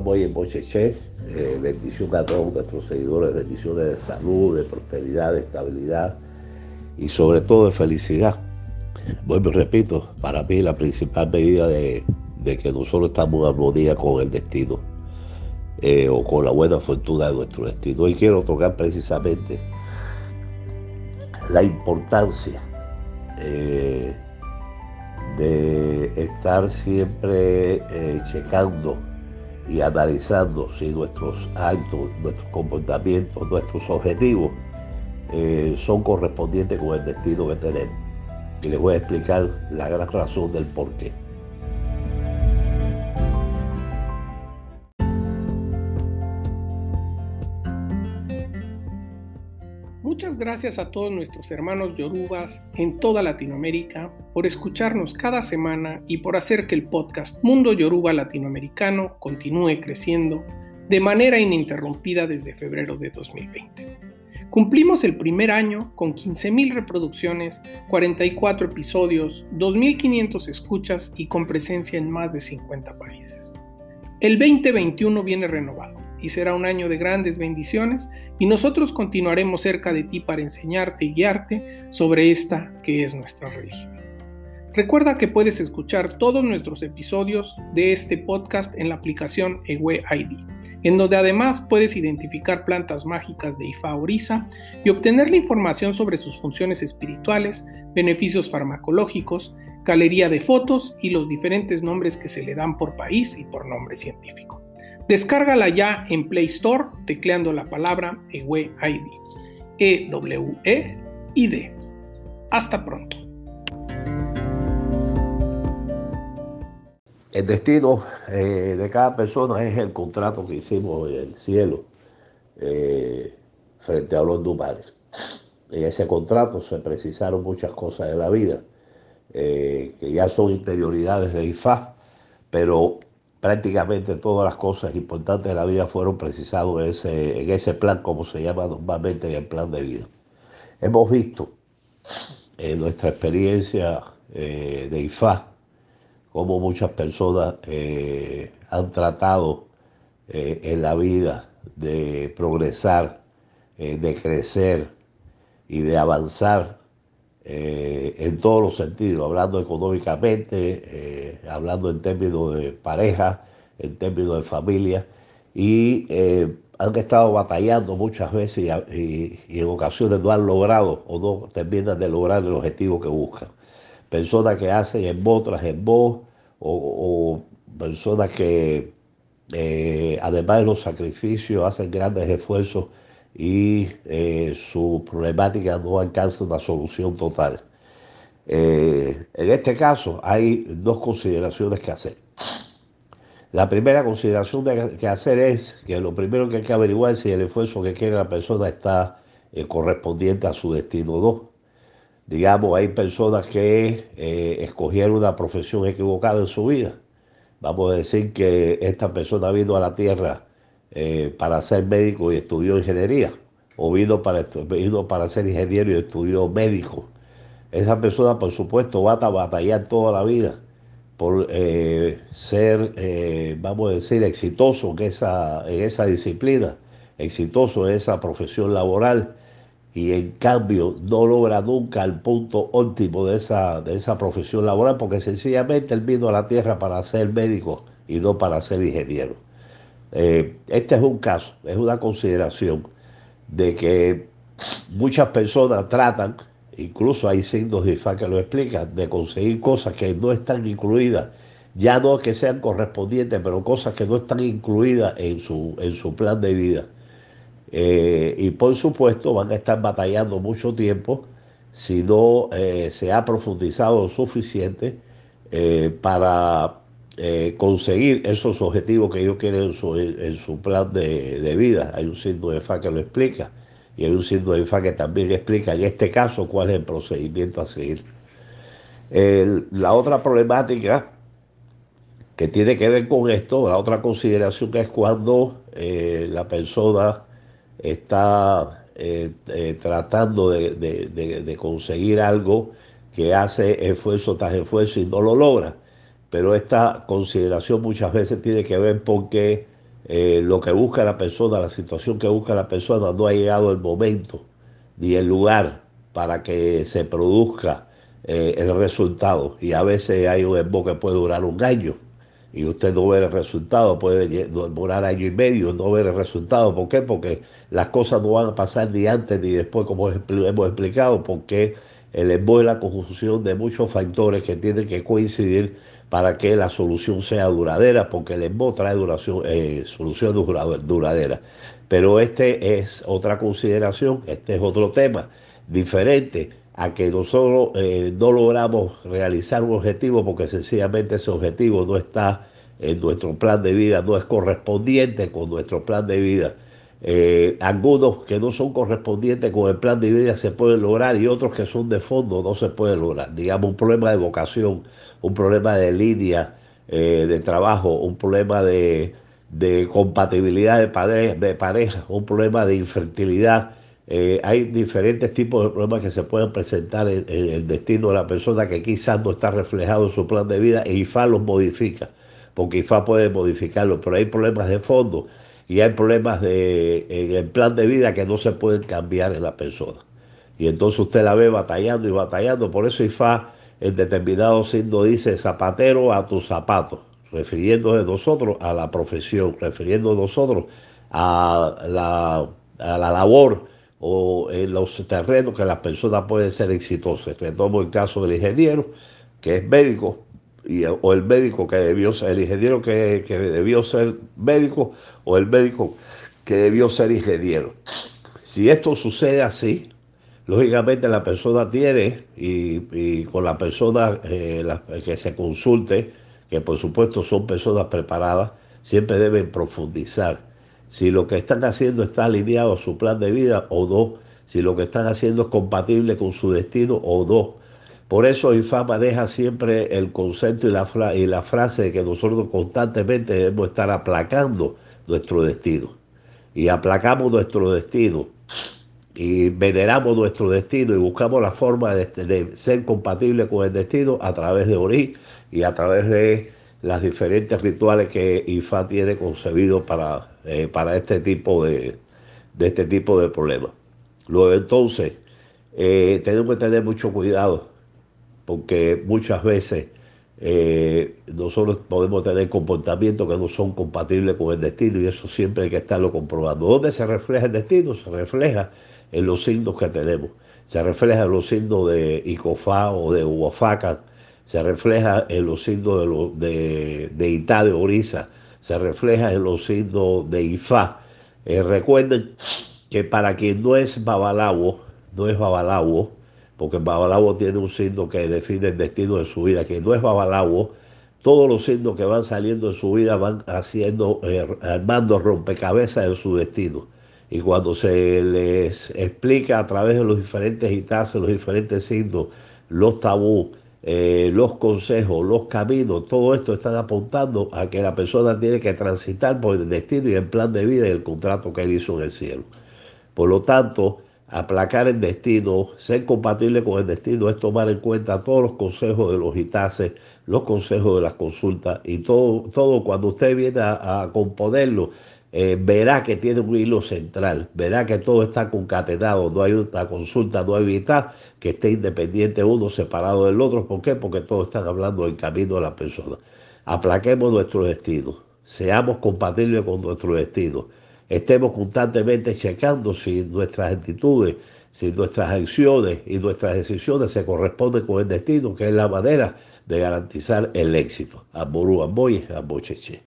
estamos ahí en Mocheche. Eh, bendición a todos nuestros seguidores, bendiciones de salud, de prosperidad, de estabilidad y sobre todo de felicidad. Y repito, para mí la principal medida de, que nosotros estamos en armonía con el destino eh, o con la buena fortuna de nuestro destino. Hoy quiero tocar precisamente la importancia eh, de estar siempre eh, checando y analizando si nuestros actos, nuestros comportamientos, nuestros objetivos eh, son correspondientes con el destino que tenemos. Y les voy a explicar la gran razón del por Muchas gracias a todos nuestros hermanos yorubas en toda Latinoamérica por escucharnos cada semana y por hacer que el podcast Mundo Yoruba Latinoamericano continúe creciendo de manera ininterrumpida desde febrero de 2020. Cumplimos el primer año con 15.000 reproducciones, 44 episodios, 2.500 escuchas y con presencia en más de 50 países. El 2021 viene renovado y será un año de grandes bendiciones y nosotros continuaremos cerca de ti para enseñarte y guiarte sobre esta que es nuestra religión. Recuerda que puedes escuchar todos nuestros episodios de este podcast en la aplicación Ewe ID, en donde además puedes identificar plantas mágicas de Ifa Orisa y obtener la información sobre sus funciones espirituales, beneficios farmacológicos, galería de fotos y los diferentes nombres que se le dan por país y por nombre científico. Descárgala ya en Play Store tecleando la palabra EWEID. E-W-E-I-D. Hasta pronto. El destino eh, de cada persona es el contrato que hicimos en el cielo eh, frente a los lugares. En ese contrato se precisaron muchas cosas de la vida, eh, que ya son interioridades de IFA, pero prácticamente todas las cosas importantes de la vida fueron precisadas en ese, en ese plan, como se llama normalmente en el plan de vida. Hemos visto en nuestra experiencia eh, de IFA cómo muchas personas eh, han tratado eh, en la vida de progresar, de crecer y de avanzar eh, en todos los sentidos, hablando económicamente, eh, hablando en términos de pareja, en términos de familia, y eh, han estado batallando muchas veces y, en ocasiones no han logrado o no terminan de lograr el objetivo que buscan. Personas que hacen en otras en voz, o, personas que además de los sacrificios hacen grandes esfuerzos y eh, su problemática no alcanza una solución total. Eh, en este caso hay dos consideraciones que hacer. La primera consideración que hacer es que lo primero que hay que averiguar es si el esfuerzo que quiere la persona está eh, correspondiente a su destino o no. Digamos, hay personas que escogieron una profesión equivocada en su vida. Vamos a decir que esta persona vino a la tierra eh, para ser médico y estudió ingeniería, o vino para, vino para ser ingeniero y estudió médico. Esa persona, por supuesto, va a batallar toda la vida por eh, ser, eh, vamos a decir, exitoso en esa, disciplina, exitoso en esa profesión laboral, y en cambio no logra nunca el punto óptimo de esa, de esa profesión laboral, porque sencillamente él vino a la tierra para ser médico y no para ser ingeniero. Eh, este es un caso, es una consideración de que muchas personas tratan, incluso hay signos de IFA que lo explican, de conseguir cosas que no están incluidas, ya no que sean correspondientes, pero cosas que no están incluidas en su, en su plan de vida. Eh, y por supuesto van a estar batallando mucho tiempo si no eh, se ha profundizado lo suficiente para eh, conseguir esos objetivos que ellos quieren en su, plan de, vida. Hay un signo de FA que lo explica y hay un signo de FA que también explica en este caso cuál es el procedimiento a seguir. la otra problemática que tiene que ver con esto, la otra consideración que es cuando eh, la persona está eh, tratando de, de conseguir algo que hace esfuerzo tras esfuerzo y no lo logra pero esta consideración muchas veces tiene que ver porque eh, lo que busca la persona, la situación que busca la persona, no ha llegado el momento ni el lugar para que se produzca eh, el resultado. Y a veces hay un embo que puede durar un año y usted no ve el resultado, puede demorar año y medio, no ver el resultado. ¿Por qué? Porque las cosas no van a pasar ni antes ni después, como hemos explicado, porque el embo es la conjunción de muchos factores que tienen que coincidir para que la solución sea duradera, porque el embo trae duración, eh, solución duradera. Pero este es otra consideración, este es otro tema diferente a que nosotros eh, no logramos realizar un objetivo porque sencillamente ese objetivo no está en nuestro plan de vida, no es correspondiente con nuestro plan de vida. Eh, algunos que no son correspondientes con el plan de vida se pueden lograr y otros que son de fondo no se pueden lograr. Digamos, un problema de vocación, un problema de línea eh, de trabajo, un problema de, compatibilidad de, de pareja, un problema de infertilidad eh, hay diferentes tipos de problemas que se pueden presentar en, el destino de la persona que quizás no está reflejado en su plan de vida e IFA los modifica, porque IFA puede modificarlo, pero hay problemas de fondo y hay problemas de, en el plan de vida que no se pueden cambiar en la persona. Y entonces usted la ve batallando y batallando, por eso IFA en determinado signo dice zapatero a tus zapatos, refiriéndose nosotros a la profesión, refiriendo nosotros a la, a la labor o en los terrenos que las personas pueden ser exitosas. Retomo el caso del ingeniero, que es médico, y, o el médico que debió ser, el ingeniero que, debió ser médico, o el médico que debió ser ingeniero. Si esto sucede así, lógicamente la persona tiene, y, con la persona eh, que se consulte, que por supuesto son personas preparadas, siempre deben profundizar si lo que están haciendo está alineado a su plan de vida o no, si lo que están haciendo es compatible con su destino o no. Por eso Infama deja siempre el concepto y la, frase de que nosotros constantemente debemos estar aplacando nuestro destino. Y aplacamos nuestro destino y veneramos nuestro destino y buscamos la forma de, de ser compatible con el destino a través de Ori y a través de las diferentes rituales que IFA tiene concebido para, eh, para este tipo de, este tipo de problemas. Luego entonces, eh, tenemos que tener mucho cuidado porque muchas veces eh, nosotros podemos tener comportamientos que no son compatibles con el destino y eso siempre hay que estarlo comprobando. ¿Dónde se refleja el destino? Se refleja en los signos que tenemos. Se refleja en los signos de Icofá o de Huafaca se refleja en los signos de, de, Itá de Orisa, se refleja en los signos de Ifá. Eh, recuerden que para quien no es Babalawo, no es Babalawo, porque Babalawo tiene un signo que define el destino de su vida, quien no es Babalawo, todos los signos que van saliendo de su vida van haciendo, eh, armando rompecabezas en su destino. Y cuando se les explica a través de los diferentes itases, los diferentes signos, los tabús, eh, los consejos, los caminos, todo esto están apuntando a que la persona tiene que transitar por el destino y el plan de vida y el contrato que él hizo en el cielo. Por lo tanto, aplacar el destino, ser compatible con el destino es tomar en cuenta todos los consejos de los gitases, los consejos de las consultas y todo, todo cuando usted viene a componerlo eh, verá que tiene un hilo central, verá que todo está concatenado, no hay una consulta, no hay mitad que esté independiente uno separado del otro. ¿Por qué? Porque todos están hablando del camino de la persona. Aplaquemos nuestro destino, seamos compatibles con nuestro destino, estemos constantemente checando si nuestras actitudes, si nuestras acciones y nuestras decisiones se corresponden con el destino, que es la manera de garantizar el éxito. Amorú, Amboy, Ambocheche.